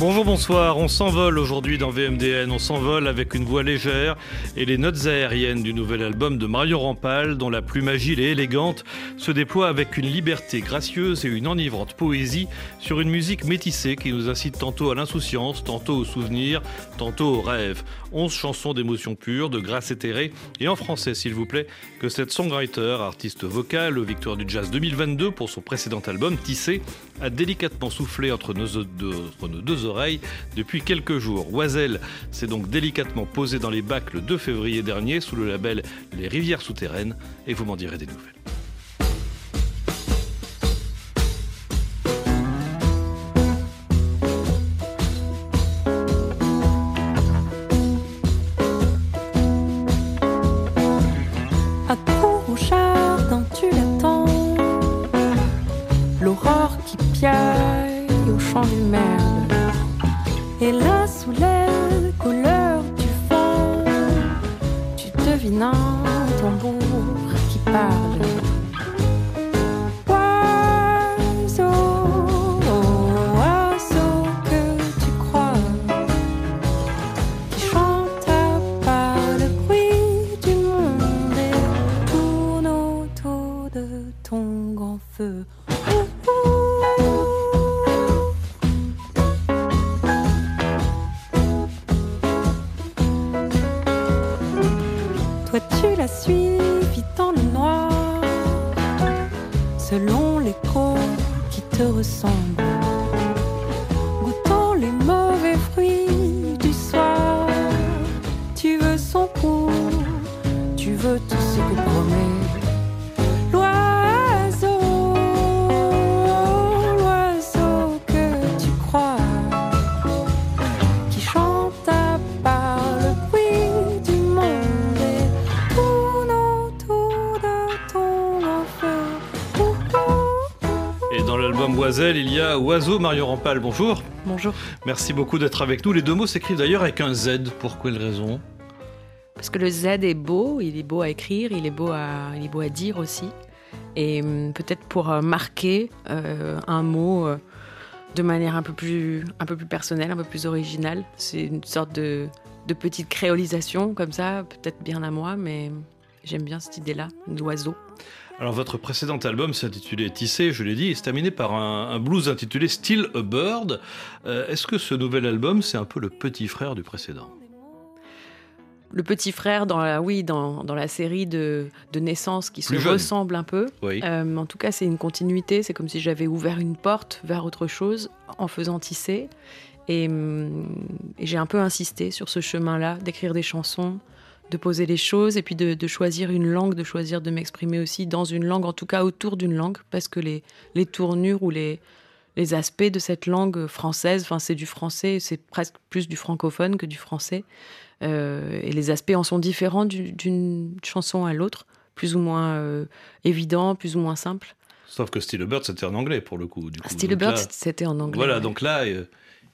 Bonjour, bonsoir. On s'envole aujourd'hui dans VMDN. On s'envole avec une voix légère et les notes aériennes du nouvel album de Mario Rampal, dont la plume agile et élégante se déploie avec une liberté gracieuse et une enivrante poésie sur une musique métissée qui nous incite tantôt à l'insouciance, tantôt au souvenir, tantôt au rêve. Onze chansons d'émotion pure, de grâce éthérée et en français, s'il vous plaît, que cette songwriter, artiste vocal, aux du jazz 2022 pour son précédent album, Tissé, a délicatement soufflé entre nos, deux, entre depuis quelques jours. Oiselle s'est donc délicatement posé dans les bacs le 2 février dernier sous le label Les Rivières Souterraines et vous m'en direz des nouvelles. Oiseau Mario Rampal. Bonjour. Bonjour. Merci beaucoup d'être avec nous. Les deux mots s'écrivent d'ailleurs avec un Z. Pour quelle raison? Parce que le Z est beau, il est beau à écrire, il est beau à, il est beau à dire aussi. Et hum, peut-être pour euh, marquer euh, un mot euh, de manière un peu, plus, un peu plus personnelle, un peu plus originale. C'est une sorte de, de petite créolisation comme ça, peut-être bien à moi, mais j'aime bien cette idée-là, d'oiseau. Alors votre précédent album s'intitulait Tissé, je l'ai dit, et c'est terminé par un, blues intitulé Still a Bird. Euh, est-ce que ce nouvel album, c'est un peu le petit frère du précédent? Le petit frère dans la, oui, dans, dans la série de, de naissances qui se ressemble un peu. Euh, en tout cas, c'est une continuité. C'est comme si j'avais ouvert une porte vers autre chose en faisant tisser. Et, hum, et j'ai un peu insisté sur ce chemin-là, d'écrire des chansons, de poser les choses et puis de, choisir une langue, de choisir de m'exprimer aussi dans une langue, en tout cas autour d'une langue, parce que les, les tournures ou les, les aspects de cette langue française, enfin c'est du français, c'est presque plus du francophone que du français, euh, et les aspects en sont différents d'une chanson à l'autre, plus ou moins euh, évidents, plus ou moins simples. Sauf que Still Bird, c'était en anglais pour le coup. Du coup. Still Bird, c'était en anglais. Voilà, donc là, euh,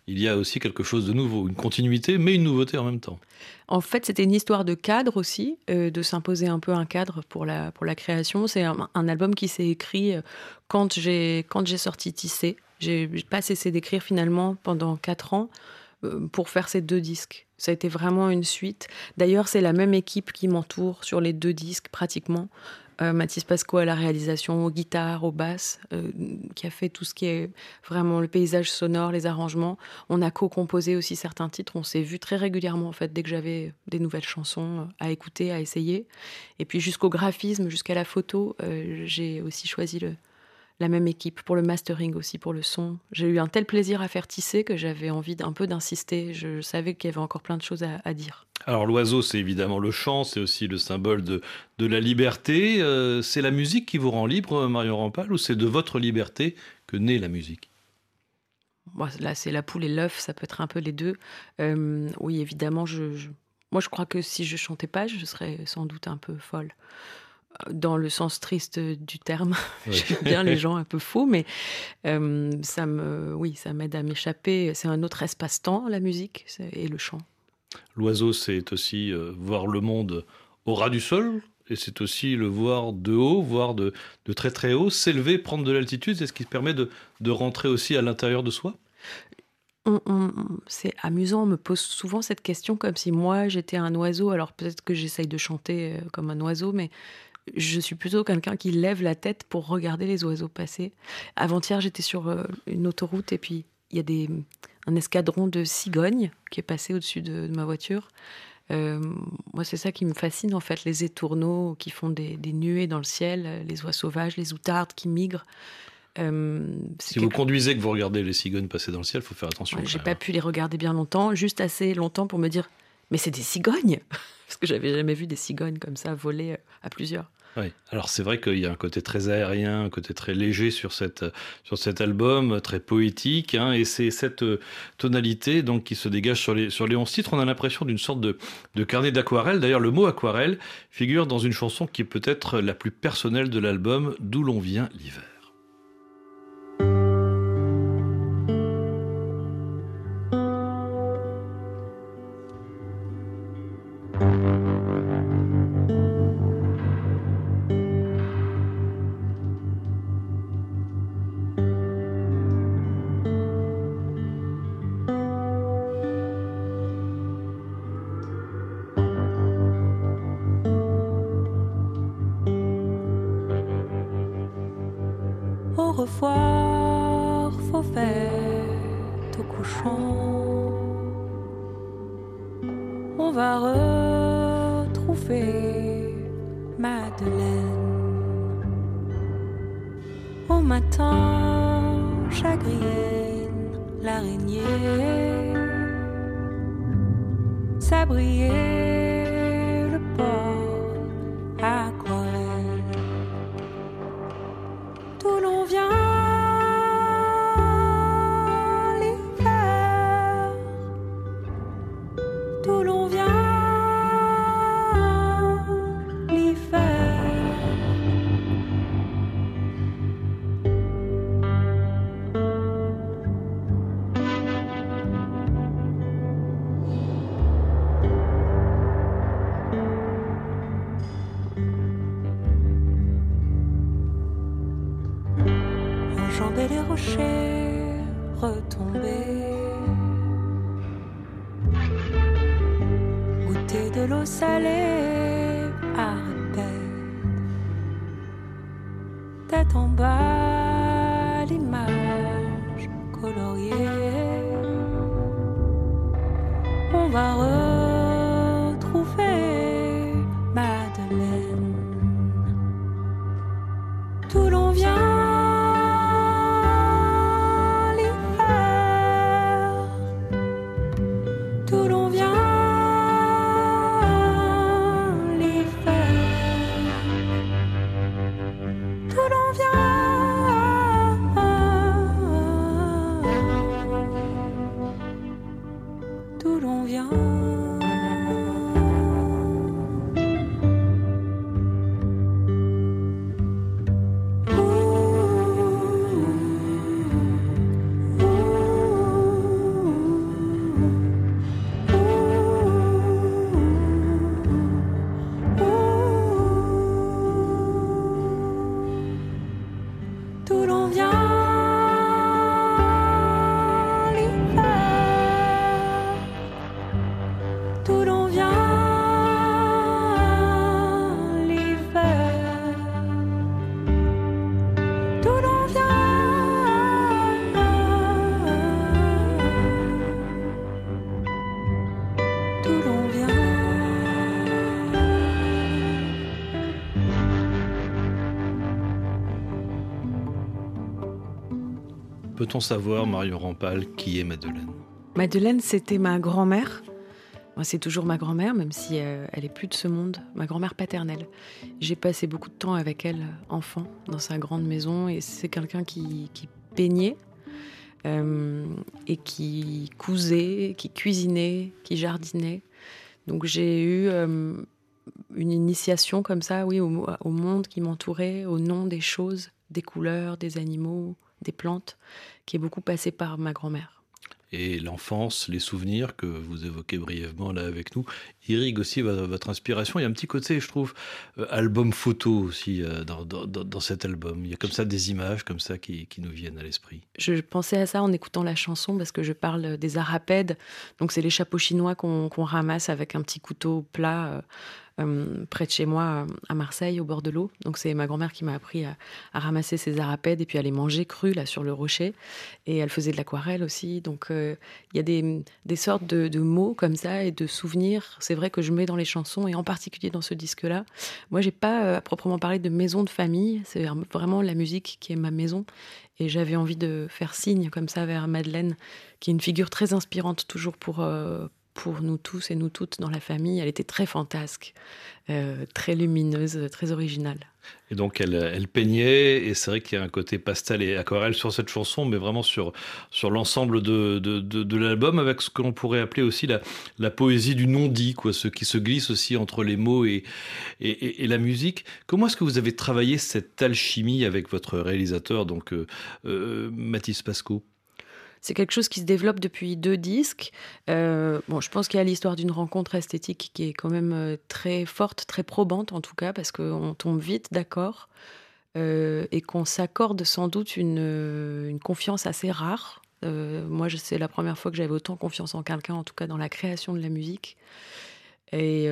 il y a aussi quelque chose de nouveau, une continuité, mais une nouveauté en même temps. En fait, c'était une histoire de cadre aussi, euh, de s'imposer un peu un cadre pour la, pour la création. C'est un, album qui s'est écrit euh, quand j'ai sorti Tissé. J'ai pas cessé d'écrire finalement pendant quatre ans euh, pour faire ces deux disques. Ça a été vraiment une suite. D'ailleurs, c'est la même équipe qui m'entoure sur les deux disques pratiquement. Euh, Mathis Pasco à la réalisation, aux guitares, aux basses, euh, qui a fait tout ce qui est vraiment le paysage sonore, les arrangements. On a co-composé aussi certains titres. On s'est vu très régulièrement en fait dès que j'avais des nouvelles chansons euh, à écouter, à essayer. Et puis jusqu'au graphisme, jusqu'à la photo, j'ai aussi choisi le, la même équipe pour le mastering aussi, pour le son. J'ai eu un tel plaisir à faire tisser que j'avais envie d'un peu d'insister. Je savais qu'il y avait encore plein de choses à, dire. Alors l'oiseau, c'est évidemment le chant, c'est aussi le symbole de, de la liberté. Euh, c'est la musique qui vous rend libre, Marion Rampal, ou c'est de votre liberté que naît la musique? Là, c'est la poule et l'œuf, ça peut être un peu les deux. Euh, oui, évidemment, je, moi je crois que si je chantais pas, je serais sans doute un peu folle dans le sens triste du terme. J'aime bien les gens un peu fous, mais euh, ça me, oui, ça m'aide à m'échapper. C'est un autre espace-temps, la musique et le chant. L'oiseau, c'est aussi euh, voir le monde au ras du sol. et c'est aussi le voir de haut, voir de, très très haut, s'élever, prendre de l'altitude, c'est ce qui permet de, rentrer aussi à l'intérieur de soi c'est amusant, on me pose souvent cette question comme si moi j'étais un oiseau. Alors peut-être que j'essaye de chanter euh, comme un oiseau, mais je suis plutôt quelqu'un qui lève la tête pour regarder les oiseaux passer. Avant-hier, j'étais sur euh, une autoroute et puis il y a des, un escadron de cigognes qui est passé au-dessus de, ma voiture. Euh, moi, c'est ça qui me fascine en fait, les étourneaux qui font des, nuées dans le ciel, les oies sauvages, les outardes qui migrent. Euh, si vous conduisez que vous regardez les cigognes passer dans le ciel, il faut faire attention. J'ai pas pu les regarder bien longtemps, juste assez longtemps pour me dire, mais c'est des cigognes, parce que j'avais jamais vu des cigognes comme ça voler à plusieurs. Alors c'est vrai qu'il y a un côté très aérien, un côté très léger sur, cet album, très poétique, hein, et c'est cette euh, tonalité qui se dégage sur les, sur les 11 titres. On a l'impression d'une sorte de, de carnet d'aquarelle. D'ailleurs, le mot aquarelle figure dans une chanson qui est peut-être la plus personnelle de l'album, D'où l'on vient l'hiver. rocher retombé. Goûter de l'eau salée à tête, tête en bas, l'image coloriée. On va Peut-on savoir, Marion Rampal, qui est Madeleine? Madeleine, c'était ma grand-mère. C'est toujours ma grand-mère, même si euh, elle est plus de ce monde, ma grand-mère paternelle. J'ai passé beaucoup de temps avec elle, enfant, dans sa grande maison, et c'est quelqu'un qui, peignait euh, et qui cousait, qui cuisinait, qui jardinait. Donc j'ai eu euh, une initiation comme ça, oui, au monde qui m'entourait, au nom des choses, des couleurs, des animaux, des plantes, qui est beaucoup passé par ma grand-mère. et l'enfance, les souvenirs que vous évoquez brièvement là avec nous, irriguent aussi votre inspiration. Il y a un petit côté, je trouve, euh, album photo aussi euh, dans, cet album. Il y a comme ça des images comme ça qui, nous viennent à l'esprit. Je pensais à ça en écoutant la chanson parce que je parle des arapèdes. Donc c'est les chapeaux chinois qu'on ramasse avec un petit couteau plat. Euh, près de chez moi, à Marseille, au bord de l'eau. Donc c'est ma grand-mère qui m'a appris à, ramasser ces arapèdes et puis à les manger crus là sur le rocher. Et elle faisait de l'aquarelle aussi. Donc euh, il y a des, des sortes de, mots comme ça et de souvenirs. C'est vrai que je mets dans les chansons et en particulier dans ce disque-là. Moi, j'ai pas euh, à proprement parler de maison de famille. C'est vraiment la musique qui est ma maison. Et j'avais envie de faire signe comme ça vers Madeleine, qui est une figure très inspirante toujours pour, pour nous tous et nous toutes dans la famille. Elle était très fantasque, euh, très lumineuse, très originale. Et donc elle, peignait, et c'est vrai qu'il y a un côté pastel et aquarelle sur cette chanson, mais vraiment sur, sur l'ensemble de, de, l'album, avec ce que l'on pourrait appeler aussi la, la poésie du non-dit, quoi, ce qui se glisse aussi entre les mots et, et, et la musique. Comment est-ce que vous avez travaillé cette alchimie avec votre réalisateur, donc euh, euh Mathis Pasco c'est quelque chose qui se développe depuis deux disques. Euh, bon, je pense qu'il y a l'histoire d'une rencontre esthétique qui est quand même euh, très forte, très probante en tout cas, parce qu'on tombe vite d'accord euh, et qu'on s'accorde sans doute une, confiance assez rare. moi, c'est la première fois que j'avais autant confiance en quelqu'un, en tout cas dans la création de la musique. Et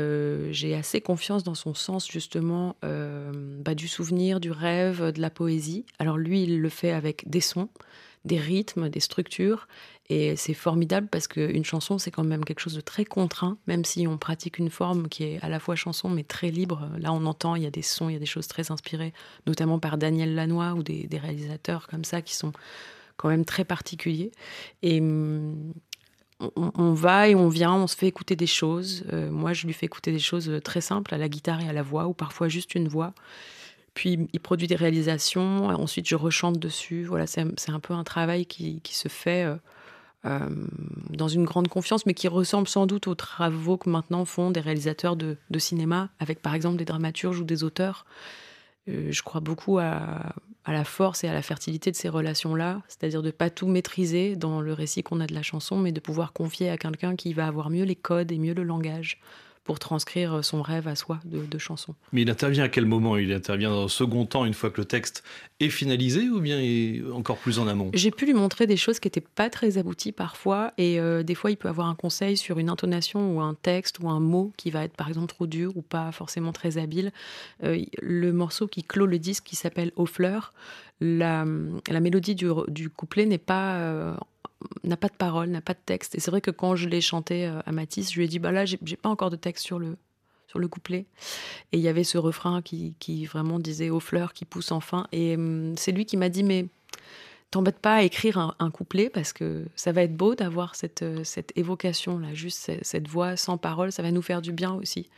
j'ai assez confiance dans son sens justement bah, du souvenir, du rêve, de la poésie. Alors lui, il le fait avec des sons des rythmes, des structures. Et c'est formidable parce qu'une chanson, c'est quand même quelque chose de très contraint, même si on pratique une forme qui est à la fois chanson, mais très libre. Là, on entend, il y a des sons, il y a des choses très inspirées, notamment par Daniel Lanois ou des, réalisateurs comme ça qui sont quand même très particuliers. Et hum, on, va et on vient, on se fait écouter des choses. Euh, moi, je lui fais écouter des choses très simples à la guitare et à la voix, ou parfois juste une voix. Puis il produit des réalisations, ensuite je rechante dessus. Voilà, c'est un peu un travail qui, se fait euh, euh, dans une grande confiance, mais qui ressemble sans doute aux travaux que maintenant font des réalisateurs de, cinéma, avec par exemple des dramaturges ou des auteurs. Euh, je crois beaucoup à, la force et à la fertilité de ces relations-là, c'est-à-dire de pas tout maîtriser dans le récit qu'on a de la chanson, mais de pouvoir confier à quelqu'un qui va avoir mieux les codes et mieux le langage pour transcrire son rêve à soi de, de chanson. Mais il intervient à quel moment? Il intervient dans un second temps, une fois que le texte est finalisé, ou bien encore plus en amont? J'ai pu lui montrer des choses qui n'étaient pas très abouties parfois, et euh, des fois il peut avoir un conseil sur une intonation ou un texte ou un mot qui va être par exemple trop dur ou pas forcément très habile. Euh, le morceau qui clôt le disque, qui s'appelle Aux fleurs, la, la mélodie du, du couplet n'est pas euh, n'a pas de parole, n'a pas de texte. Et c'est vrai que quand je l'ai chanté euh, à Matisse, je lui ai dit bah là, j'ai pas encore de texte sur le sur le couplet. Et il y avait ce refrain qui, qui vraiment disait aux fleurs qui poussent enfin. Et hum, c'est lui qui m'a dit mais t'embête pas à écrire un, couplet parce que ça va être beau d'avoir cette, euh, cette évocation là, juste cette, voix sans parole, ça va nous faire du bien aussi.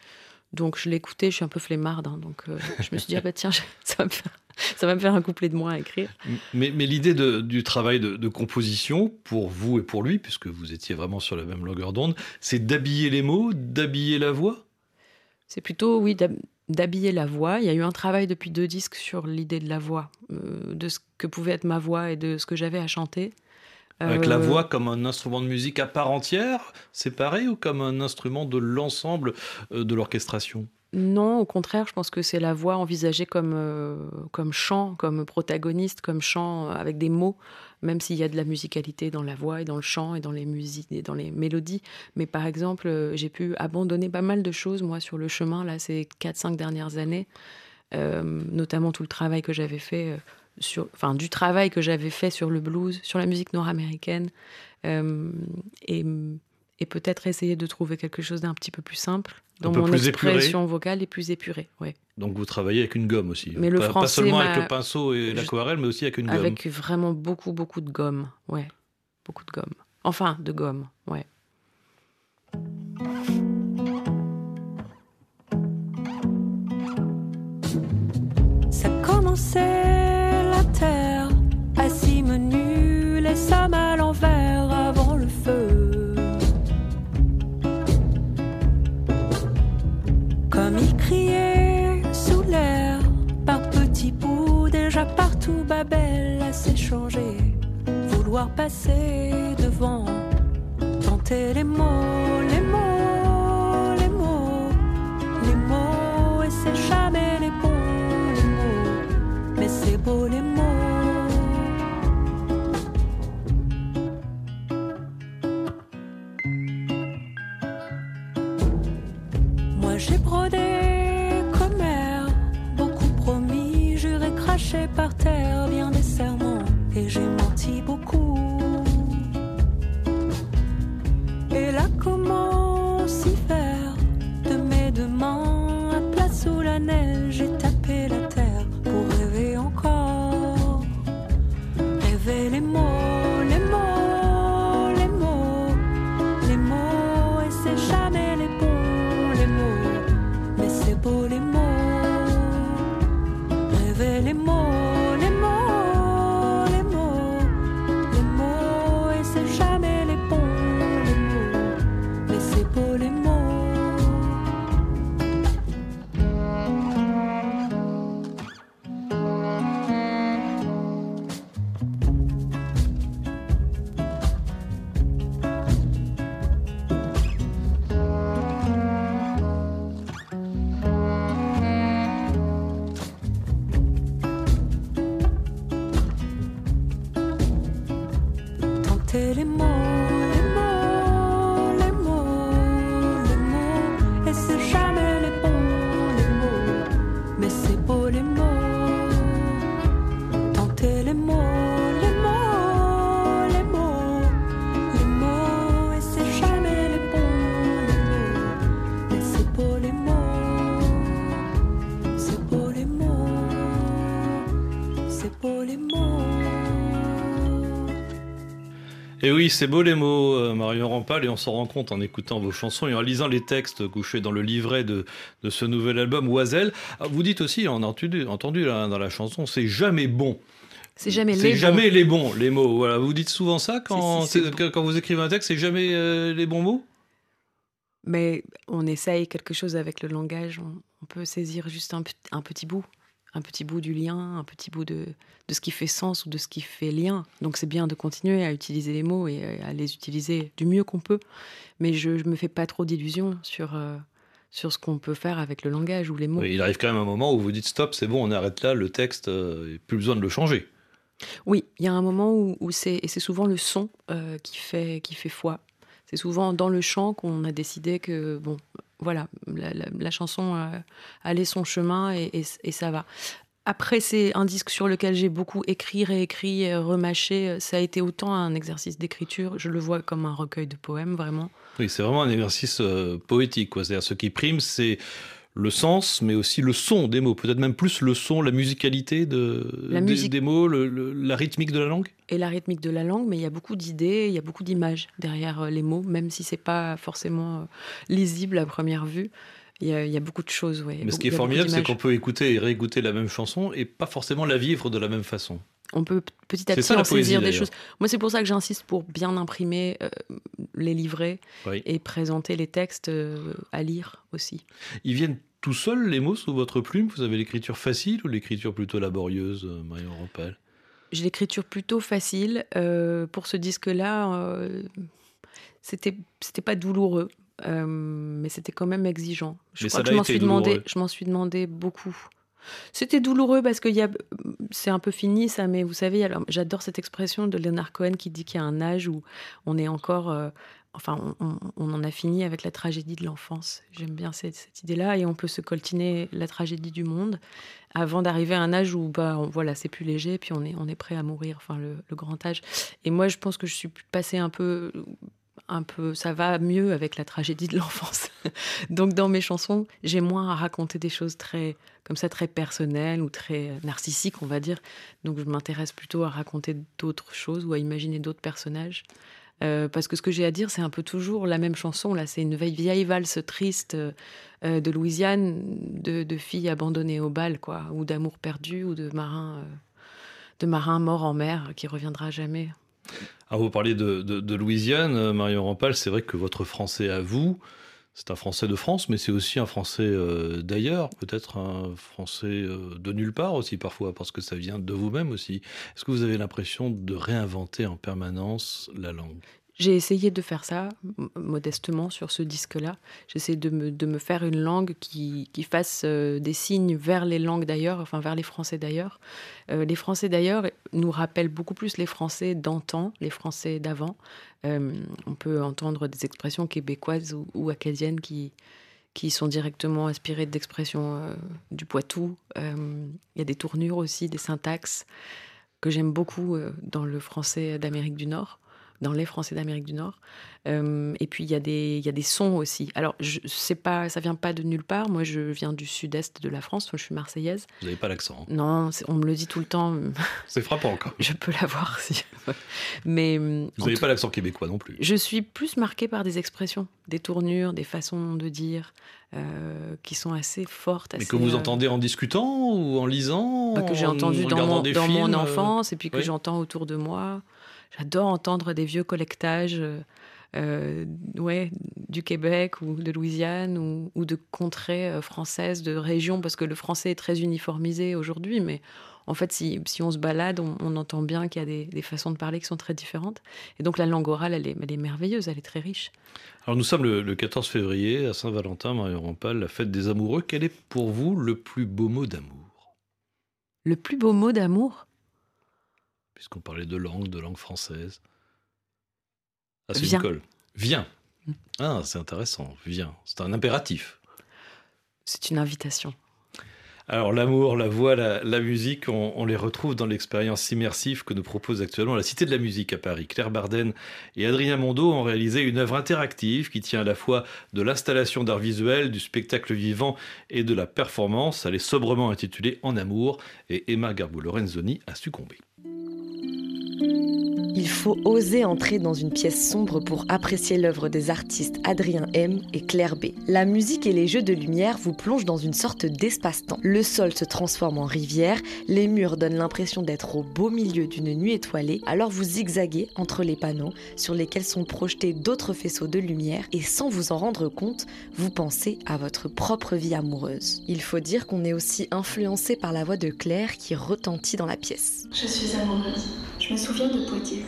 Donc je l'ai écouté, je suis un peu flemmarde, hein, donc euh, je me suis dit ah bah tiens, ça va me faire ça va me faire un couplet de moins à écrire. Mais, l'idée du travail de, composition, pour vous et pour lui, puisque vous étiez vraiment sur la même longueur d'onde, c'est d'habiller les mots, d'habiller la voix? C'est plutôt, oui, d'habiller la voix. Il y a eu un travail depuis deux disques sur l'idée de la voix, euh, de ce que pouvait être ma voix et de ce que j'avais à chanter. Avec la euh, voix comme un instrument de musique à part entière, séparé, ou comme un instrument de l'ensemble euh, de l'orchestration? Non, au contraire, je pense que c'est la voix envisagée comme, euh, comme chant, comme protagoniste, comme chant avec des mots, même s'il y a de la musicalité dans la voix et dans le chant et dans les musiques et dans les mélodies. Mais par exemple, euh, j'ai pu abandonner pas mal de choses, moi, sur le chemin, là, ces 4-5 dernières années, euh, notamment tout le travail que j'avais fait. Sur, enfin, du travail que j'avais fait sur le blues, sur la musique nord-américaine, et et peut-être essayer de trouver quelque chose d'un petit peu plus simple dans mon expression vocale et plus épurée. Ouais. Donc vous travaillez avec une gomme aussi. Mais le pas, pas seulement avec le pinceau et l'aquarelle, mais aussi avec une gomme. Avec vraiment beaucoup, beaucoup de gomme. Ouais, beaucoup de gomme. Enfin, de gomme, ouais. Ça commençait assis menu, les sommes à l'envers avant le feu. partout Babel a s'échanger, vouloir passer devant Tenter les mots, les mots, les mots, les mots, et c'est jamais les bons, les mots, mais c'est beau les mots. Par terre, Et oui, c'est beau les mots, euh, Marion Rampal, et on s'en rend compte en écoutant vos chansons et en lisant les textes couchés dans le livret de, de ce nouvel album, Oiselle. Ah, Vous dites aussi, on a entendu, entendu là, dans la chanson, c'est jamais bon. C'est jamais les C'est bons. jamais les bons, les mots. Voilà. Vous dites souvent ça quand, quand- quand vous écrivez un texte, c'est jamais euh, les bons mots? Mais on essaye quelque chose avec le langage. On, on peut saisir juste un petit bout, un petit bout du lien, un petit bout de, de ce qui fait sens ou de ce qui fait lien. Donc c'est bien de continuer à utiliser les mots et euh, à les utiliser du mieux qu'on peut. Mais je ne me fais pas trop d'illusions sur, euh, sur ce qu'on peut faire avec le langage ou les mots. Oui, Il arrive quand même un moment où vous dites stop, c'est bon, on arrête là, le texte, euh, plus besoin de le changer. Oui, il y a un moment où, où c'est et c'est souvent le son euh, qui fait qui fait foi. C'est souvent dans le chant qu'on a décidé que bon, voilà, la, chanson euh, allait son chemin et, ça va. Après, c'est un disque sur lequel j'ai beaucoup écrit, réécrit, remâché. Ça a été autant un exercice d'écriture. Je le vois comme un recueil de poèmes, vraiment. Oui, c'est vraiment un exercice euh, poétique. C'est-à-dire, ce qui prime, c'est le sens, mais aussi le son des mots. Peut-être même plus le son, la musicalité de, La des, musique. des mots, le- le- la rythmique de la langue? Et la rythmique de la langue, mais il y a beaucoup d'idées, il y a beaucoup d'images derrière euh, les mots, même si c'est pas forcément euh, lisible à première vue. Il y a, il y a beaucoup de choses, ouais. Mais ce qui est formidable, c'est qu'on peut écouter et réécouter la même chanson et pas forcément la vivre de la même façon. On peut petit à petit ça, en poésie, saisir des choses. Moi, c'est pour ça que j'insiste pour bien imprimer euh, les livrets Oui. et présenter les textes euh, à lire aussi. Ils viennent tout seuls, les mots, sous votre plume? Vous avez l'écriture facile ou l'écriture plutôt laborieuse, euh, Marion Rampal J'ai l'écriture plutôt facile. Euh, pour ce disque-là, euh, c'était c'était pas douloureux, euh, mais c'était quand même exigeant. Je Mais crois ça que l'a je m'en suis demandé, je m'en suis demandé beaucoup. C'était douloureux parce que y a, c'est un peu fini ça, mais vous savez, alors j'adore cette expression de Leonard Cohen qui dit qu'il y a un âge où on est encore, euh, enfin, on, en a fini avec la tragédie de l'enfance. J'aime bien cette, idée-là et on peut se coltiner la tragédie du monde avant d'arriver à un âge où, bah, on- voilà, c'est plus léger, puis on est, on est prêt à mourir, enfin, le, le grand âge. Et moi, je pense que je suis passée un peu un peu, ça va mieux avec la tragédie de l'enfance. Donc dans mes chansons, j'ai moins à raconter des choses très comme ça très personnelles ou très narcissiques, on va dire. Donc je m'intéresse plutôt à raconter d'autres choses ou à imaginer d'autres personnages. Euh, parce que ce que j'ai à dire, c'est un peu toujours la même chanson. Là, c'est une vieille, vieille valse triste euh, de Louisiane, de, de filles abandonnées au bal, quoi, ou d'amour perdu, ou de marins, euh, de marins morts en mer qui reviendra jamais. Alors, vous parliez de, de- Louisiane, euh, Marion Rampal, c'est vrai que votre français à vous, c'est un français de France, mais c'est aussi un français euh, d'ailleurs, peut-être un français euh, de nulle part aussi parfois, parce que ça vient de vous-même aussi. Est-ce que vous avez l'impression de réinventer en permanence la langue? J'ai essayé de faire ça modestement sur ce disque-là. J'essaie de me, faire une langue qui, qui fasse euh, des signes vers les langues d'ailleurs, enfin vers les Français d'ailleurs. Euh, les Français d'ailleurs nous rappellent beaucoup plus les Français d'antan, les Français d'avant. Euh, on peut entendre des expressions québécoises ou, ou, acadiennes qui, qui sont directement inspirées d'expressions du Poitou. Il y a des tournures aussi, des syntaxes que j'aime beaucoup dans le français d'Amérique du Nord dans les Français d'Amérique du Nord. Euh, et puis il y, a des, il y a des sons aussi. Alors je sais pas, ça vient pas de nulle part. Moi je viens du sud-est de la France, je suis marseillaise. Vous n'avez pas l'accent hein. Non, on me le dit tout le temps. C'est frappant encore. Je peux l'avoir si. Mais vous n'avez pas l'accent québécois non plus. Je suis plus marquée par des expressions, des tournures, des façons de dire. Euh, qui sont assez fortes. Mais que vous euh, entendez en discutant ou en lisant bah, Que j'ai entendu dans, mon, dans mon, enfance et puis que oui. j'entends autour de moi. J'adore entendre des vieux collectages euh, ouais, du Québec ou de Louisiane ou, ou de contrées euh, françaises, de régions, parce que le français est très uniformisé aujourd'hui, mais en fait, si, si on se balade, on, on entend bien qu'il y a des, des, façons de parler qui sont très différentes. Et donc la langue orale, elle est, elle est merveilleuse, elle est très riche. Alors nous sommes le, le 14 février à Saint-Valentin, Marion Rampal, la fête des amoureux. Quel est pour vous le plus beau mot d'amour? Le plus beau mot d'amour? Puisqu'on parlait de langue, de langue française. Ah, c'est Viens. une colle. Viens. Ah, c'est intéressant. Viens. C'est un impératif. C'est une invitation. Alors l'amour, la voix, la, la musique, on, on, les retrouve dans l'expérience immersive que nous propose actuellement la Cité de la musique à Paris. Claire Barden et Adrien Mondeau ont réalisé une œuvre interactive qui tient à la fois de l'installation d'art visuel, du spectacle vivant et de la performance. Elle est sobrement intitulée En amour et Emma Garbo-Lorenzoni a succombé. Il faut oser entrer dans une pièce sombre pour apprécier l'œuvre des artistes Adrien M et Claire B. La musique et les jeux de lumière vous plongent dans une sorte d'espace-temps. Le sol se transforme en rivière, les murs donnent l'impression d'être au beau milieu d'une nuit étoilée, alors vous zigzaguez entre les panneaux sur lesquels sont projetés d'autres faisceaux de lumière et sans vous en rendre compte, vous pensez à votre propre vie amoureuse. Il faut dire qu'on est aussi influencé par la voix de Claire qui retentit dans la pièce. Je suis amoureuse. Je me souviens de Poitiers,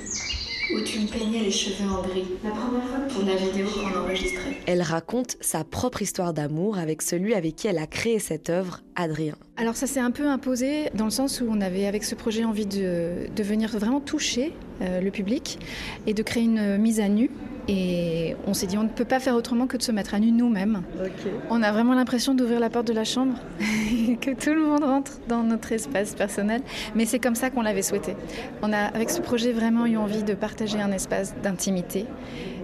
où tu me peignais les cheveux en gris, la première fois pour la vidéo qu'on enregistrait. Elle raconte sa propre histoire d'amour avec celui avec qui elle a créé cette œuvre, Adrien. Alors ça s'est un peu imposé dans le sens où on avait avec ce projet envie de, de venir vraiment toucher euh, le public et de créer une mise à nu et on s'est dit, on ne peut pas faire autrement que de se mettre à nu nous-mêmes. Okay. On a vraiment l'impression d'ouvrir la porte de la chambre que tout le monde rentre dans notre espace personnel. Mais c'est comme ça qu'on l'avait souhaité. On a, avec ce projet, vraiment eu envie de partager un espace d'intimité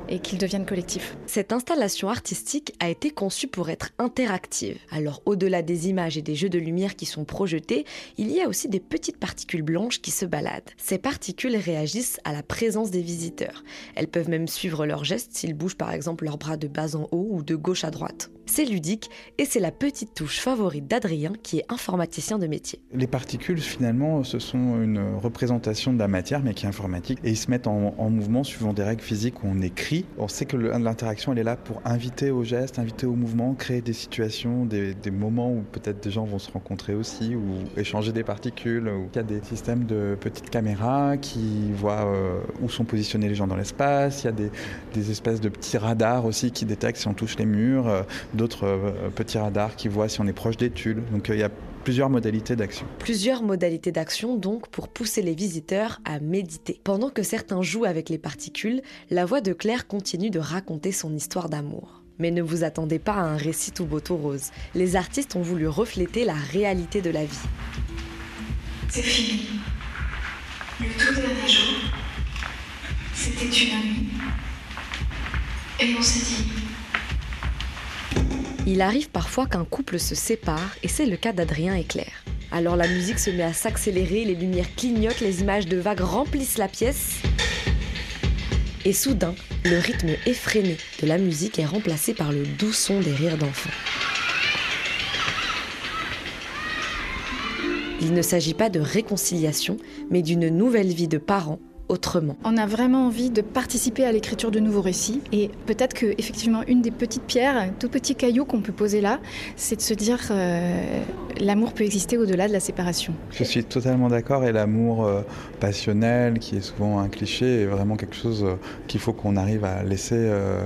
et qu'il devienne collectif. Cette installation artistique a été conçue pour être interactive. Alors au-delà des images et des jeux de lumière qui sont projetés, il y a aussi des petites particules blanches qui se baladent. Ces particules réagissent à la présence des visiteurs. Elles peuvent même suivre leurs gestes s'ils bougent par exemple leurs bras de bas en haut ou de gauche à droite. C'est ludique et c'est la petite touche favorite d'Adrien qui est informaticien de métier. Les particules finalement ce sont une représentation de la matière mais qui est informatique et ils se mettent en, en mouvement suivant des règles physiques où on écrit on sait que l'interaction, elle est là pour inviter au geste, inviter au mouvement, créer des situations, des, moments où peut-être des gens vont se rencontrer aussi, ou échanger des particules. Où il y a des systèmes de petites caméras qui voient euh, où sont positionnés les gens dans l'espace. Il y a des, des, espèces de petits radars aussi qui détectent si on touche les murs, euh, d'autres euh, petits radars qui voient si on est proche des tulles. Donc il y a plusieurs modalités d'action. Plusieurs modalités d'action donc pour pousser les visiteurs à méditer. Pendant que certains jouent avec les particules, la voix de Claire continue de raconter son histoire d'amour. Mais ne vous attendez pas à un récit tout beau tout rose. Les artistes ont voulu refléter la réalité de la vie. C'est fini. Le tout dernier jour, c'était une nuit. Et on s'est dit, il arrive parfois qu'un couple se sépare et c'est le cas d'Adrien et Claire. Alors la musique se met à s'accélérer, les lumières clignotent, les images de vagues remplissent la pièce. Et soudain, le rythme effréné de la musique est remplacé par le doux son des rires d'enfants. Il ne s'agit pas de réconciliation, mais d'une nouvelle vie de parents autrement. On a vraiment envie de participer à l'écriture de nouveaux récits et peut-être que effectivement une des petites pierres, un tout petit caillou qu'on peut poser là, c'est de se dire euh, l'amour peut exister au-delà de la séparation. Je suis totalement d'accord et l'amour euh, passionnel qui est souvent un cliché est vraiment quelque chose euh, qu'il faut qu'on arrive à laisser euh,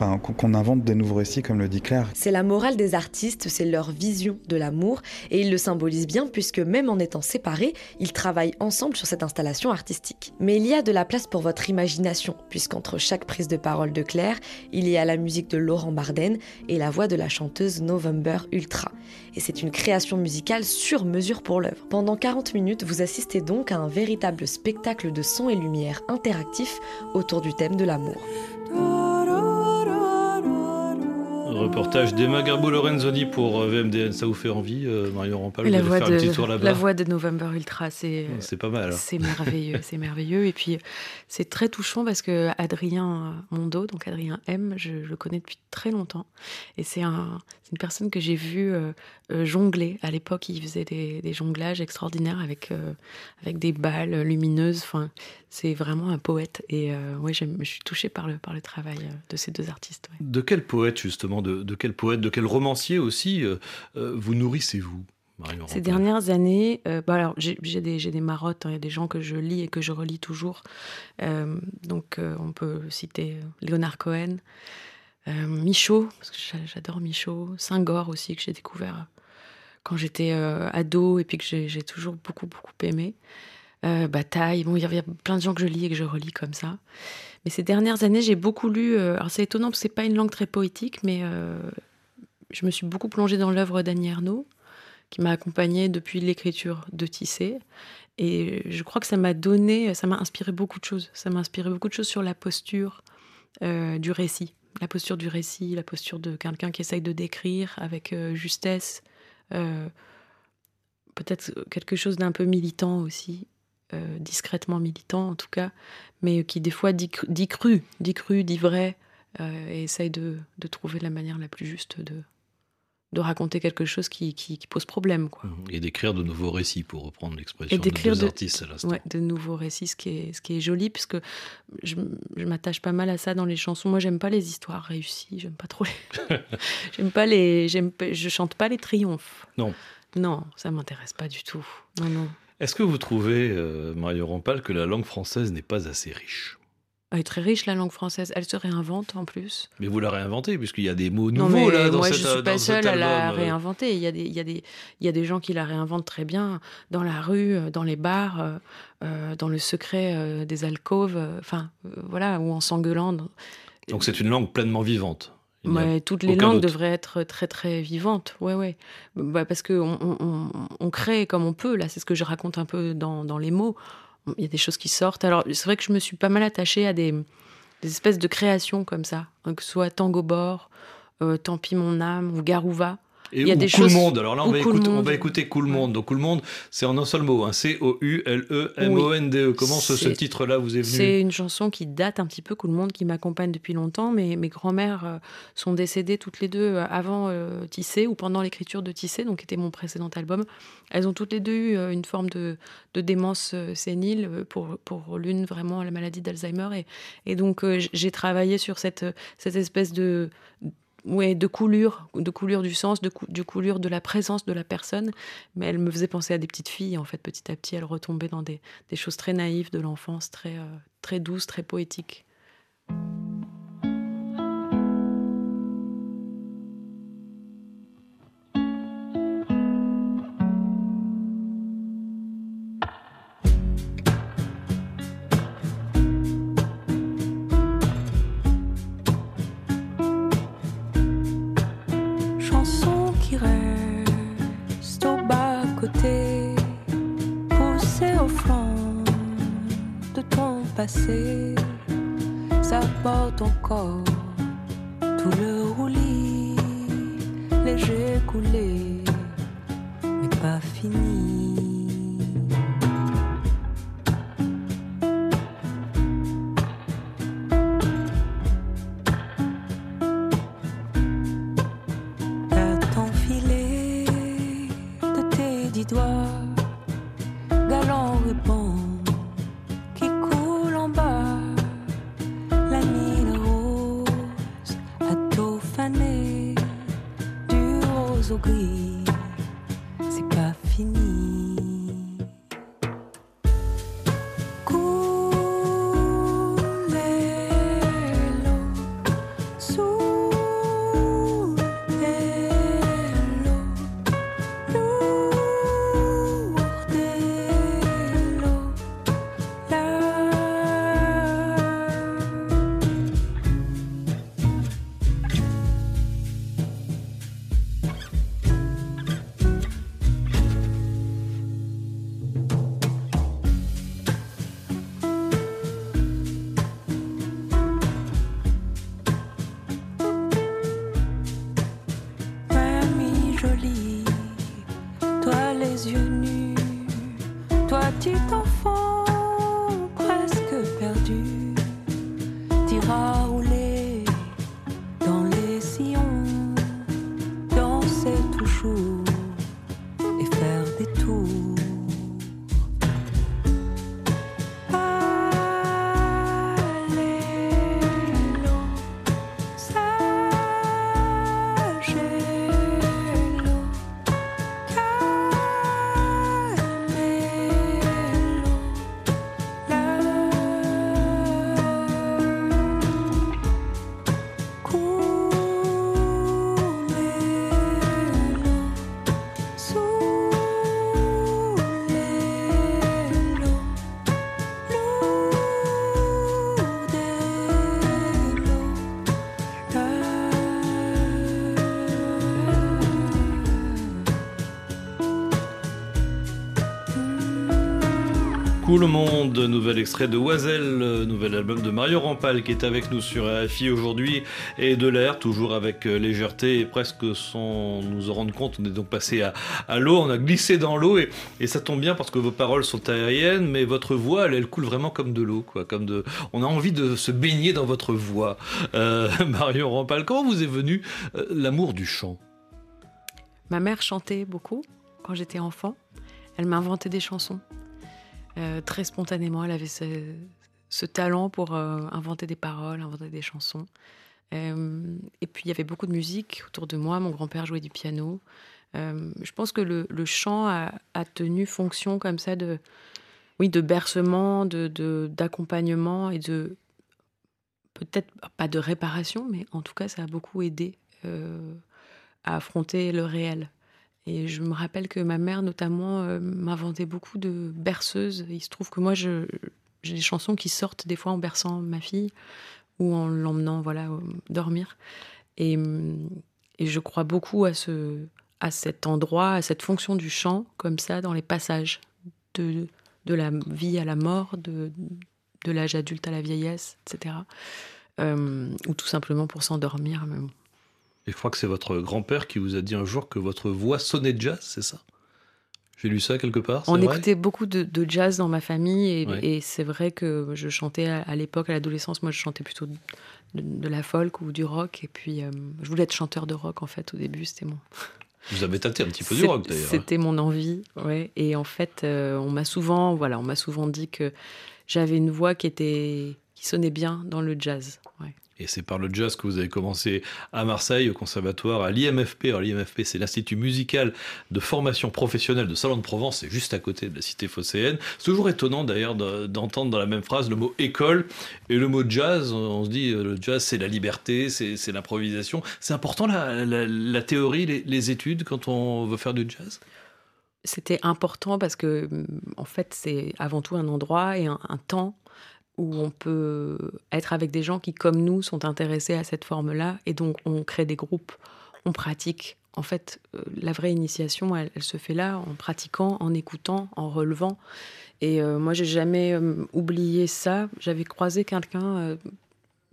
enfin, qu'on invente des nouveaux récits, comme le dit Claire. C'est la morale des artistes, c'est leur vision de l'amour, et ils le symbolisent bien puisque même en étant séparés, ils travaillent ensemble sur cette installation artistique. Mais il y a de la place pour votre imagination, puisqu'entre chaque prise de parole de Claire, il y a la musique de Laurent Barden et la voix de la chanteuse November Ultra. Et c'est une création musicale sur mesure pour l'œuvre. Pendant 40 minutes, vous assistez donc à un véritable spectacle de son et lumière interactif autour du thème de l'amour. Reportage d'Emma Garbo-Lorenzoni pour euh, VMDN. Ça vous fait envie, euh, Marion Rampal la de voix, faire de, un petit tour là-bas la voix de November Ultra, c'est C'est pas mal. hein. c'est merveilleux, c'est merveilleux. Et puis c'est très touchant parce que Adrien Mondo, donc Adrien M, je, je le connais depuis très longtemps, et c'est un, c'est une personne que j'ai vue euh, euh, jongler. À l'époque, il faisait des, des jonglages extraordinaires avec euh, avec des balles lumineuses. Enfin, c'est vraiment un poète. Et euh, ouais, je suis touchée par le par le travail euh, de ces deux artistes. ouais. De quel poète, justement, de, de quel poète, de quel romancier aussi euh, euh, vous nourrissez-vous, Ces dernières années, euh, bah alors j'ai des, marottes, hein, il y a des gens que je lis et que je relis toujours. Euh, donc euh, on peut citer Léonard Cohen, Michaud, parce que j'a- j'adore Michaud, Saint-Gore aussi, que j'ai découvert quand j'étais ado et puis que j'ai toujours beaucoup, beaucoup aimé. Bataille, bon, il y avait plein de gens que je lis et que je relis comme ça. Mais ces dernières années, j'ai beaucoup lu. euh, alors c'est étonnant parce que c'est pas une langue très poétique, mais euh, je me suis beaucoup plongée dans l'œuvre d'Annie Ernaux qui m'a accompagnée depuis l'écriture de Tissé. Et je crois que ça m'a donné, ça m'a inspiré beaucoup de choses. Ça m'a inspiré beaucoup de choses sur la posture euh, du récit. La posture du récit, la posture de quelqu'un qui essaye de décrire avec justesse. Peut-être quelque chose d'un peu militant aussi, euh, discrètement militant en tout cas, mais qui des fois dit, cru- dit cru, dit cru, dit vrai, euh, et essaye de, de trouver la manière la plus juste de, de raconter quelque chose qui, qui, qui pose problème. Quoi. Et d'écrire de nouveaux récits, pour reprendre l'expression de deux de, artistes à l'instant. ouais, de nouveaux récits, ce qui est, ce qui est joli, puisque je, je m'attache pas mal à ça dans les chansons. Moi, j'aime pas les histoires réussies, j'aime pas trop les. j'aime pas les. J'aime, pas- je chante pas les triomphes. Non. Non, ça m'intéresse pas du tout. Non, non. Est-ce que vous trouvez, euh, Marion Rampal, que la langue française n'est pas assez riche? Elle est très riche, la langue française. Elle se réinvente en plus. Mais vous la réinventez, puisqu'il y a des mots Non, nouveaux mais là dans moi, cet, je suis dans pas seule à la euh. réinventer. Il y, a des, il, y a des, il y a des gens qui la réinventent très bien dans la rue, euh, dans les bars, euh, euh, dans le secret euh, des alcôves, euh, enfin, euh, voilà, ou en s'engueulant. Donc c'est une langue pleinement vivante. Ouais, toutes les langues devraient être très très vivantes, ouais ouais, Bah, parce que on, on- on- on crée comme on peut. Là, c'est ce que je raconte un peu dans, dans les mots. Il y a des choses qui sortent. Alors c'est vrai que je me suis pas mal attachée à des, des espèces de créations comme ça, hein, que ce soit Tango Bord, euh, Tant pis mon âme ou Garouva. Et il y a des Cool choses. Monde. Alors là, on va, Cool écouter, on Monde. va écouter Cool Monde. Donc Cool Monde, c'est en un seul mot. hein. C-O-U-L-E-M-O-N-D-E. Comment ce, titre-là vous est venu C'est une chanson qui date un petit peu, Cool Monde, qui m'accompagne depuis longtemps. Mais mes grand-mères euh, sont décédées toutes les deux euh, avant euh, Tissé ou pendant l'écriture de Tissé, donc qui était mon précédent album. Elles ont toutes les deux eu euh, une forme de, de démence sénile, pour, pour l'une vraiment la maladie d'Alzheimer. Et, et donc euh, j'ai travaillé sur cette, cette espèce de ouais, de coulure, de coulure du sens, de, cou- de coulure de la présence de la personne. Mais elle me faisait penser à des petites filles, en fait, petit à petit. Elle retombait dans des, choses très naïves de l'enfance, très, euh, très douces, très poétiques. Passé. Ça porte encore le monde, nouvel extrait de Oiselle, nouvel album de Mario Rampal qui est avec nous sur AFI aujourd'hui et de l'air, toujours avec euh, légèreté et presque sans nous en rendre compte. On est donc passé à, l'eau, on a glissé dans l'eau et, ça tombe bien parce que vos paroles sont aériennes, mais votre voix, elle, coule vraiment comme de l'eau, quoi. Comme on a envie de se baigner dans votre voix. Euh, Mario Rampal, comment vous est venu euh, l'amour du chant? Ma mère chantait beaucoup quand j'étais enfant. Elle m'inventait des chansons. Euh, très spontanément, elle avait ce, talent pour euh, inventer des paroles, inventer des chansons. Euh, et puis il y avait beaucoup de musique autour de moi. Mon grand-père jouait du piano. je pense que le, chant a, tenu fonction comme ça de, oui, de bercement, de d'accompagnement et de peut-être pas de réparation, mais en tout cas ça a beaucoup aidé à affronter le réel. Et je me rappelle que ma mère, notamment, euh, m'inventait beaucoup de berceuses. Il se trouve que moi, j'ai des chansons qui sortent des fois en berçant ma fille ou en l'emmenant voilà, dormir. Et, je crois beaucoup à, ce, à cet endroit, à cette fonction du chant, comme ça, dans les passages de, de la vie à la mort, de, de l'âge adulte à la vieillesse, etc. Euh, ou tout simplement pour s'endormir. Et je crois que c'est votre grand-père qui vous a dit un jour que votre voix sonnait jazz, c'est ça? J'ai lu ça quelque part. On écoutait beaucoup de, jazz dans ma famille et, c'est vrai que je chantais à, l'époque, à l'adolescence, moi je chantais plutôt de, la folk ou du rock. Et puis euh, je voulais être chanteur de rock en fait au début, c'était mon. Vous avez tâté un petit peu du rock d'ailleurs. C'était mon envie, ouais. Et en fait, euh, on m'a souvent, voilà, on m'a souvent dit que j'avais une voix qui était, qui sonnait bien dans le jazz. Ouais. Et c'est par le jazz que vous avez commencé à Marseille, au conservatoire, à l'IMFP. Alors l'IMFP, c'est l'Institut musical de formation professionnelle de Salon de Provence, c'est juste à côté de la cité phocéenne. C'est toujours étonnant d'ailleurs d'entendre dans la même phrase le mot école et le mot jazz. On se dit, euh, le jazz, c'est la liberté, c'est l'improvisation. C'est important la, théorie, les, études quand on veut faire du jazz? C'était important parce que, en fait, c'est avant tout un endroit et un temps où on peut être avec des gens qui, comme nous, sont intéressés à cette forme-là, et donc on crée des groupes, on pratique. En fait, euh, la vraie initiation, elle, se fait là, en pratiquant, en écoutant, en relevant. Et euh, moi, j'ai jamais euh, oublié ça. J'avais croisé quelqu'un,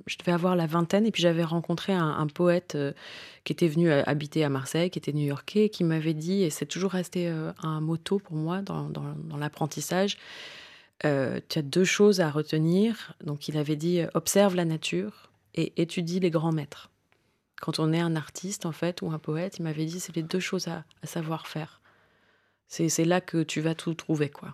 je devais avoir la vingtaine, et puis j'avais rencontré un, poète qui était venu habiter à Marseille, qui était new-yorkais, qui m'avait dit, et c'est toujours resté un motto pour moi dans l'apprentissage, euh, tu as deux choses à retenir. Donc, il avait dit observe la nature et étudie les grands maîtres. Quand on est un artiste, en fait, ou un poète, il m'avait dit c'est les deux choses à, à savoir faire. C'est là que tu vas tout trouver, quoi.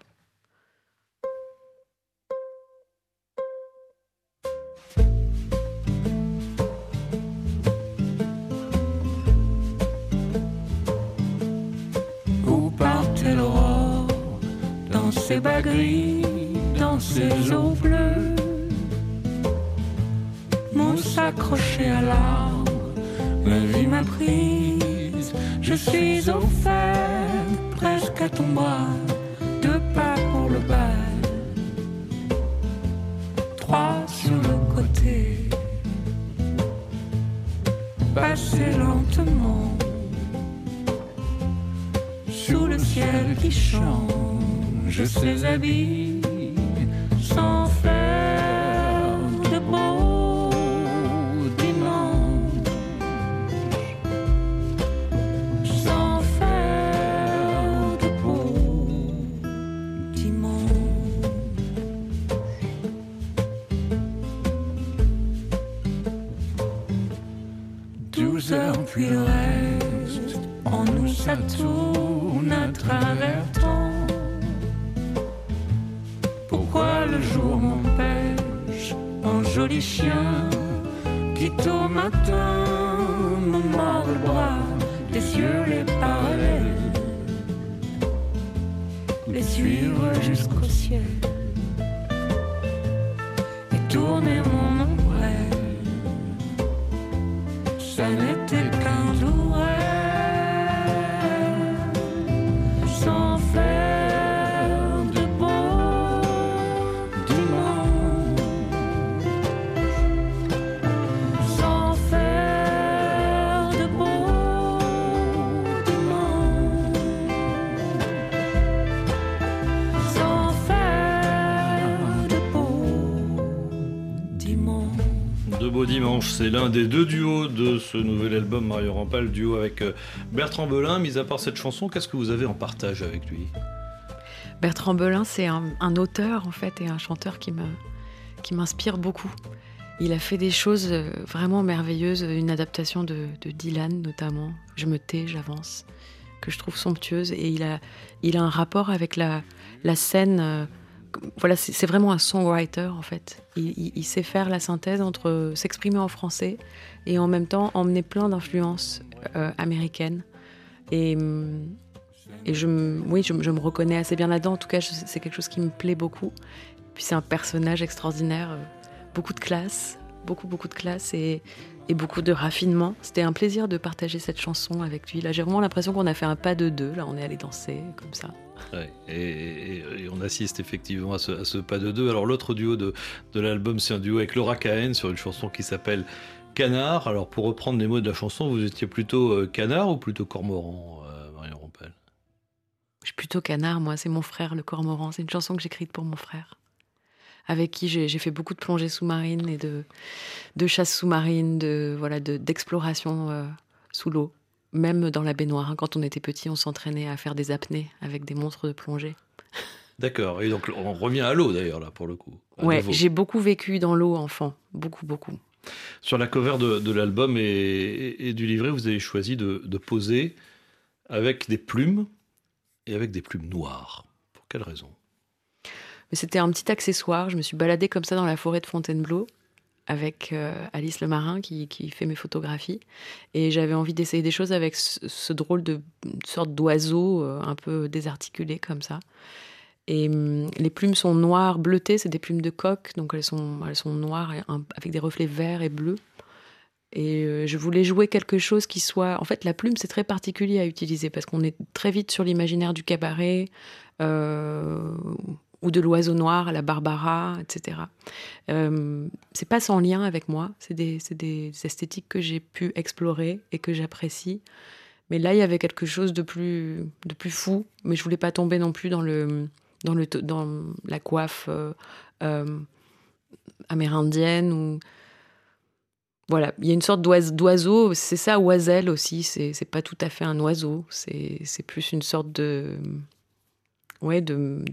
Ces bas gris, dans ces eaux bleues. Mousse accrochée à l'arbre, ma vie m'a prise. Je suis au fait, presque à ton bras, deux pas pour le bal, trois sur le côté. Passer lentement sous le ciel qui change ses habits sans faire de beaux dimanches, sans faire de beaux dimanches. Douze heures puis c'est l'un des deux duos de ce nouvel album Mario Rampal, duo avec euh, Bertrand Belin. Mis à part cette chanson, qu'est-ce que vous avez en partage avec lui? Bertrand Belin, c'est un, auteur en fait et un chanteur qui me qui m'inspire beaucoup. Il a fait des choses euh, vraiment merveilleuses, une adaptation de, Dylan notamment. Je me tais, j'avance, que je trouve somptueuse et il a il a un rapport avec la la scène. Voilà, c'est vraiment un songwriter en fait. Il, sait faire la synthèse entre s'exprimer en français et en même temps emmener plein d'influences euh, américaines. Et, et je, oui, je, me- reconnais assez bien là-dedans. En tout cas, c'est quelque chose qui me plaît beaucoup. Puis c'est un personnage extraordinaire, euh, beaucoup de classe, beaucoup beaucoup de classe et, et beaucoup de raffinement. C'était un plaisir de partager cette chanson avec lui. Là, j'ai vraiment l'impression qu'on a fait un pas de deux. Là, on est allé danser comme ça. Et, on assiste effectivement à ce, pas de deux. Alors l'autre duo de, de l'album, c'est un duo avec Laura Cahen sur une chanson qui s'appelle Canard. Alors pour reprendre les mots de la chanson, vous étiez plutôt euh, canard ou plutôt cormoran, euh, Marion Je suis plutôt canard, moi. C'est mon frère, le cormoran. C'est une chanson que j'ai écrite pour mon frère, avec qui j'ai fait beaucoup de plongées sous-marines et de, de chasse sous-marine, de voilà, de- d'exploration euh, sous l'eau. Même dans la baignoire, hein. quand on était petit, on s'entraînait à faire des apnées avec des montres de plongée. D'accord, et donc on revient à l'eau d'ailleurs là pour le coup. Ouais, nouveau. j'ai beaucoup vécu dans l'eau enfant, beaucoup, beaucoup. Sur la cover de, de l'album et, et- et du livret, vous avez choisi de, de poser avec des plumes et avec des plumes noires. Pour quelle raison? C'était un petit accessoire. Je me suis baladée comme ça dans la forêt de Fontainebleau avec euh, Alice le marin qui, fait mes photographies. Et j'avais envie d'essayer des choses avec ce, drôle de sorte d'oiseau euh, un peu désarticulé comme ça. Et hum, les plumes sont noires, bleutées, c'est des plumes de coq, donc elles sont, elles sont noires avec des reflets verts et bleus. Et euh, je voulais jouer quelque chose qui soit... En fait, la plume, c'est très particulier à utiliser parce qu'on est très vite sur l'imaginaire du cabaret ou de l'oiseau noir, la Barbara, etc. Euh, c'est pas sans lien avec moi, c'est des, esthétiques que j'ai pu explorer et que j'apprécie. Mais là, il y avait quelque chose de plus, de plus fou, mais je voulais pas tomber non plus dans, la coiffe euh, euh, amérindienne voilà, il y a une sorte d'oise- d'oiseau, c'est ça, oiselle aussi, c'est pas tout à fait un oiseau, c'est plus une sorte de. Ouais, de,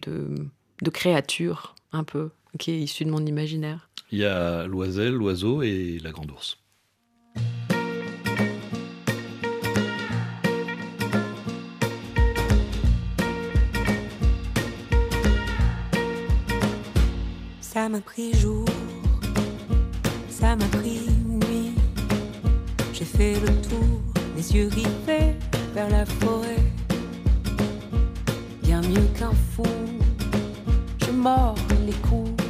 de créature, un peu, qui est issue de mon imaginaire. Il y a l'oiselle, l'oiseau et la grande ours. Ça m'a pris jour, ça m'a pris nuit. J'ai fait le tour, les yeux rivés vers la forêt. Bien mieux qu'un fou mords les coups.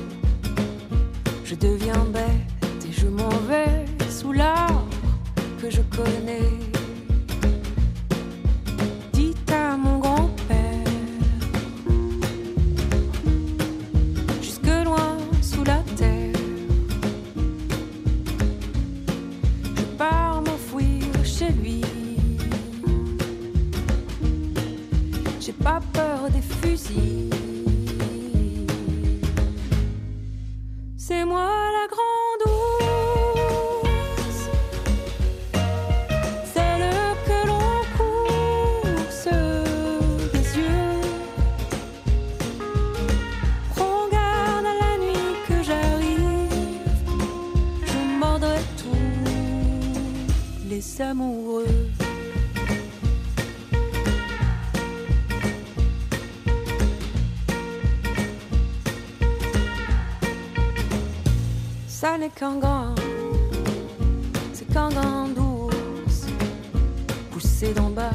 Je deviens bête et je m'en vais sous l'arbre que je connais. Dites à mon grand-père, jusque loin sous la terre, je pars m'enfouir chez lui. J'ai pas peur des fusils. Ça n'est qu'un grand, c'est qu'un grand ours poussé d'en bas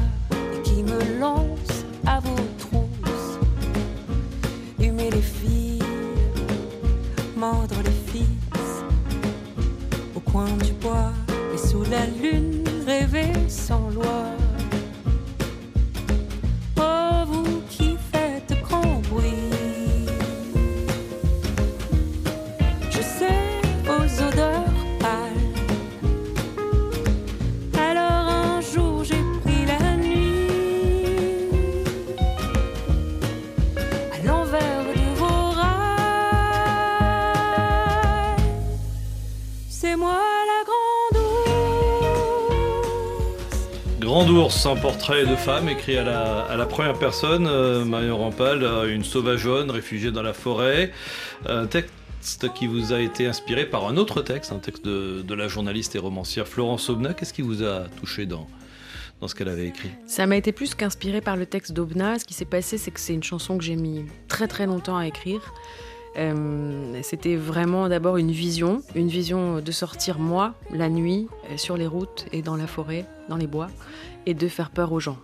et qui me lance à vos trousses. Humer les filles, un portrait de femme écrit à la, première personne, euh, Marion Rampal, une sauvageonne réfugiée dans la forêt. Un texte qui vous a été inspiré par un autre texte, un texte de, la journaliste et romancière Florence Aubenas. Qu'est-ce qui vous a touché dans, ce qu'elle avait écrit? Ça m'a été plus qu'inspiré par le texte d'Obna. Ce qui s'est passé, c'est que c'est une chanson que j'ai mis très très longtemps à écrire. Euh, C'était vraiment d'abord une vision, une vision de sortir moi la nuit euh, sur les routes et dans la forêt, dans les bois, et de faire peur aux gens.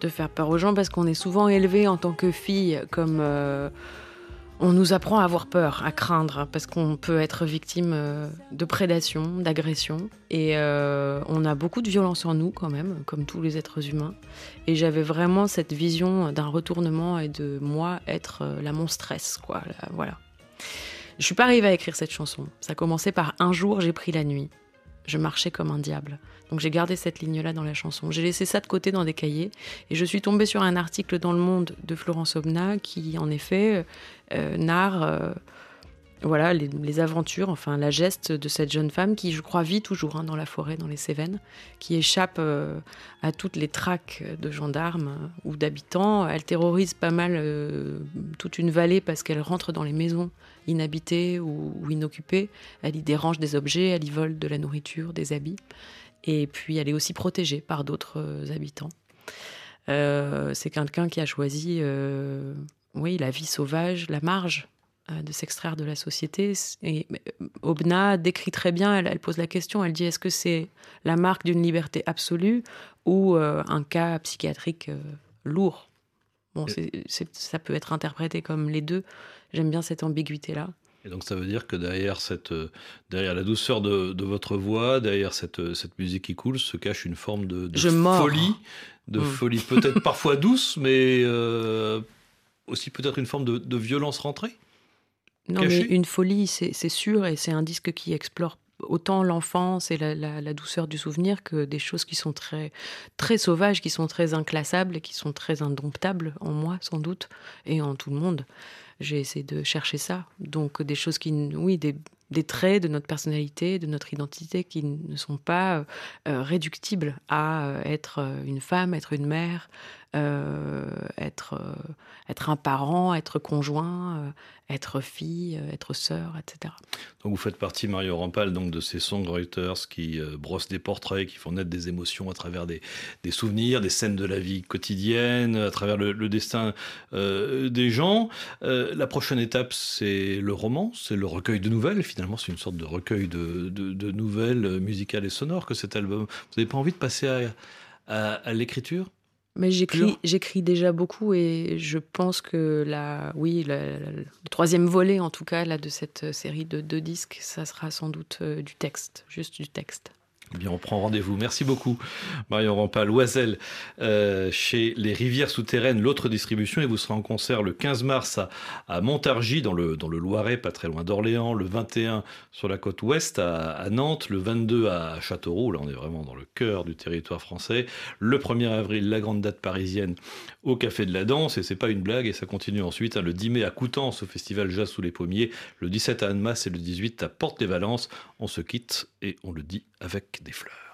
De faire peur aux gens parce qu'on est souvent élevé en tant que fille comme euh, on nous apprend à avoir peur, à craindre, parce qu'on peut être victime euh, de prédation, d'agression. Et euh, on a beaucoup de violence en nous quand même, comme tous les êtres humains. Et j'avais vraiment cette vision d'un retournement et de moi être la monstresse, quoi. voilà. Je suis pas arrivée à écrire cette chanson. Ça commençait par un jour, j'ai pris la nuit. Je marchais comme un diable. Donc j'ai gardé cette ligne-là dans la chanson. J'ai laissé ça de côté dans des cahiers et je suis tombée sur un article dans Le Monde de Florence Obna qui, en effet, euh, narre euh, voilà, les, aventures, enfin la geste de cette jeune femme qui, je crois, vit toujours hein, dans la forêt, dans les Cévennes, qui échappe euh, à toutes les traques de gendarmes euh, ou d'habitants. Elle terrorise pas mal euh, toute une vallée parce qu'elle rentre dans les maisons inhabitées ou, ou inoccupées. Elle y dérange des objets, elle y vole de la nourriture, des habits. Et puis elle est aussi protégée par d'autres habitants. C'est quelqu'un qui a choisi, oui, la vie sauvage, la marge de s'extraire de la société. Et euh, Obna décrit très bien, elle, elle pose la question, elle dit est-ce que c'est la marque d'une liberté absolue ou euh, un cas psychiatrique euh, lourd? Bon, ça peut être interprété comme les deux. J'aime bien cette ambiguïté-là. Et donc ça veut dire que derrière, cette, euh, derrière la douceur de, de votre voix, derrière cette, euh, cette musique qui coule, se cache une forme de, de Je mords. folie, de Mm. folie peut-être parfois douce, mais euh, aussi peut-être une forme de, de violence rentrée? Non, Caché. mais une folie, c'est sûr, et c'est un disque qui explore autant l'enfance et la, la- la douceur du souvenir que des choses qui sont très, très sauvages, qui sont très inclassables, et qui sont très indomptables en moi, sans doute, et en tout le monde. J'ai essayé de chercher ça. Donc, des choses qui, oui, des, des traits de notre personnalité, de notre identité qui ne sont pas euh, réductibles à euh, être euh, une femme, être une mère, être, euh, être un parent, être conjoint, euh, être fille, euh, être sœur, etc. Donc vous faites partie, Mario Rampal, donc de ces songwriters qui euh, brossent des portraits, qui font naître des émotions à travers des, souvenirs, des scènes de la vie quotidienne, à travers le, destin euh, des gens. Euh, la prochaine étape, c'est le roman, c'est le recueil de nouvelles. Finalement, c'est une sorte de recueil de, nouvelles musicales et sonores que cet album. Vous n'avez pas envie de passer à l'écriture? Mais j'écris, déjà beaucoup et je pense que la, oui, la- la- le troisième volet, en tout cas, là, de cette série de deux disques, ça sera sans doute euh, du texte, juste du texte. Eh on prend rendez-vous. Merci beaucoup, Marion Rampal. Oiselle, euh, chez Les Rivières Souterraines, l'autre distribution, et vous serez en concert le 15 mars à, Montargis, dans le, dans le Loiret, pas très loin d'Orléans, le 21 sur la côte ouest à, Nantes, le 22 à Châteauroux, là on est vraiment dans le cœur du territoire français, le 1er avril, la grande date parisienne au Café de la Danse, et c'est pas une blague, et ça continue ensuite, hein, le 10 mai à Coutances au Festival Jazz sous les Pommiers, le 17 à Annemasse et le 18 à Porte-les-Valences. On se quitte et on le dit avec des fleurs.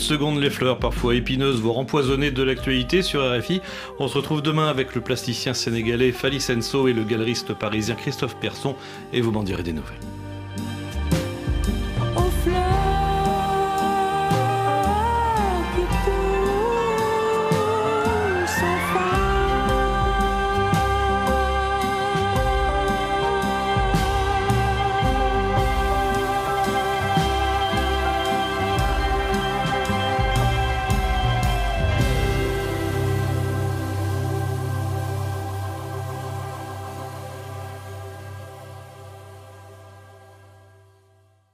Dans une poignée de secondes, les fleurs, parfois épineuses, vont empoisonner de l'actualité sur RFI. On se retrouve demain avec le plasticien sénégalais Fali Senso et le galeriste parisien Christophe Persson et vous m'en direz des nouvelles.